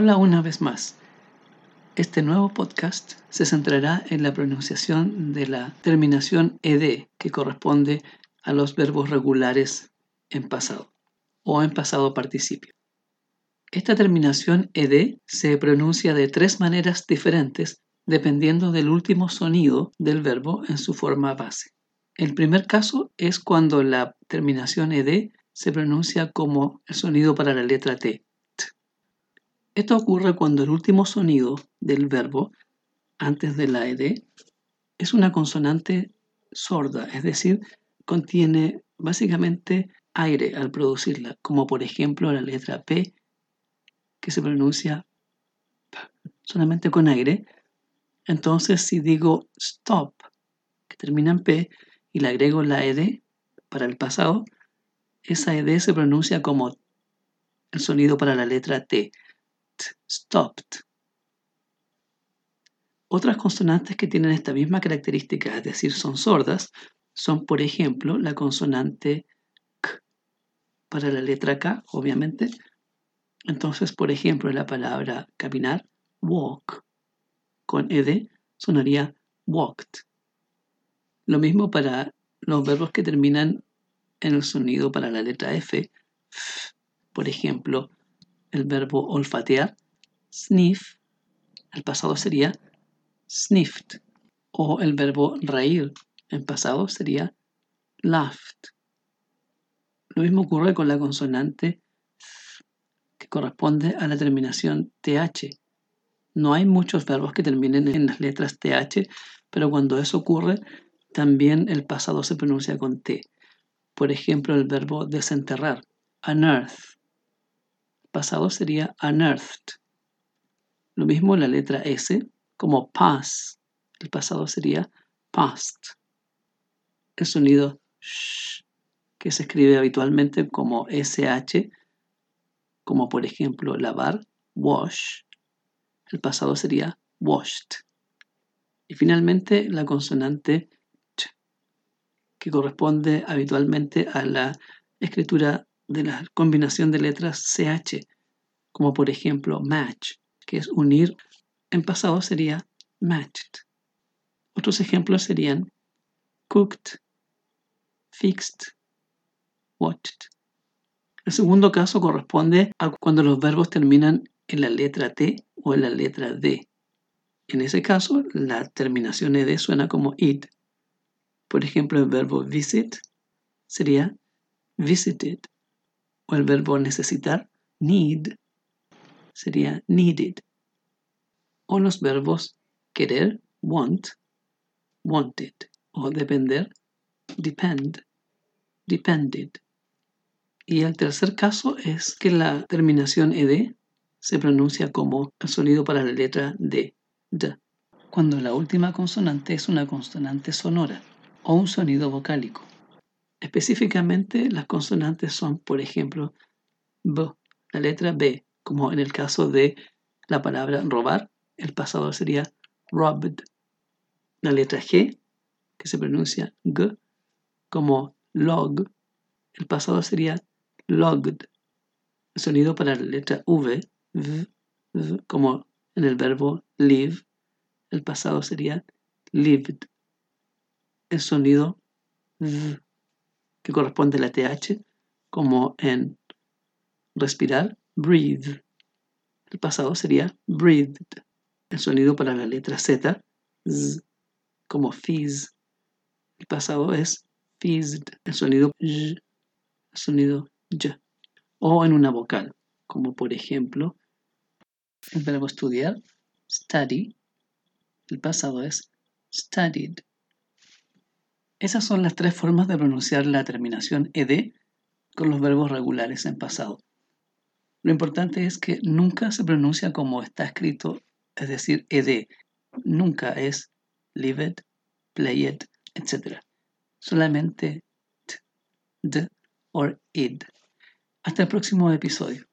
Hola una vez más. Este nuevo podcast se centrará en la pronunciación de la terminación ed que corresponde a los verbos regulares en pasado o en pasado participio. Esta terminación ed se pronuncia de tres maneras diferentes dependiendo del último sonido del verbo en su forma base. El primer caso es cuando la terminación ed se pronuncia como el sonido para la letra T. Esto ocurre cuando el último sonido del verbo antes de la ed es una consonante sorda, es decir, contiene básicamente aire al producirla, como por ejemplo la letra P que se pronuncia solamente con aire. Entonces si digo stop, que termina en P, y le agrego la ed para el pasado, esa ed se pronuncia como el sonido para la letra T. stopped. Otras consonantes que tienen esta misma característica, es decir, son sordas, son, por ejemplo, la consonante K para la letra K, obviamente. Entonces, por ejemplo, la palabra caminar, walk, con ed, sonaría walked. Lo mismo para los verbos que terminan en el sonido para la letra F. Por ejemplo, el verbo olfatear, sniff, el pasado sería sniffed. O el verbo reír, en pasado sería laughed. Lo mismo ocurre con la consonante que corresponde a la terminación TH. No hay muchos verbos que terminen en las letras TH, pero cuando eso ocurre, también el pasado se pronuncia con T. Por ejemplo, el verbo desenterrar, unearth. Pasado sería unearthed. Lo mismo la letra S, como pass. El pasado sería past. El sonido sh, que se escribe habitualmente como SH, como por ejemplo lavar, wash. El pasado sería washed. Y finalmente la consonante que corresponde habitualmente a la escritura de la combinación de letras CH, como por ejemplo match, que es unir. En pasado sería matched. Otros ejemplos serían cooked, fixed, watched. El segundo caso corresponde a cuando los verbos terminan en la letra T o en la letra D. En ese caso, la terminación ed suena como id por ejemplo, el verbo visit sería visited. O el verbo necesitar, need, sería needed. O los verbos querer, want, wanted. O depender, depend, depended. Y el tercer caso es que la terminación ed se pronuncia como el sonido para la letra d, d, cuando la última consonante es una consonante sonora o un sonido vocálico. Específicamente, las consonantes son, por ejemplo, B, la letra B, como en el caso de la palabra robar, el pasado sería robbed. La letra G, que se pronuncia G, como log, el pasado sería logged. El sonido para la letra v, v, como en el verbo live, el pasado sería lived el sonido que corresponde a la TH, como en respirar, breathe. El pasado sería breathed. El sonido para la letra Z, z, como fizz. El pasado es fizzed. El sonido y, el sonido y. O en una vocal, como por ejemplo el verbo estudiar, study. El pasado es studied. Esas son las tres formas de pronunciar la terminación ed con los verbos regulares en pasado. Lo importante es que nunca se pronuncia como está escrito, es decir, ed. Nunca es live it, play it, etc. Solamente t, d o id. Hasta el próximo episodio.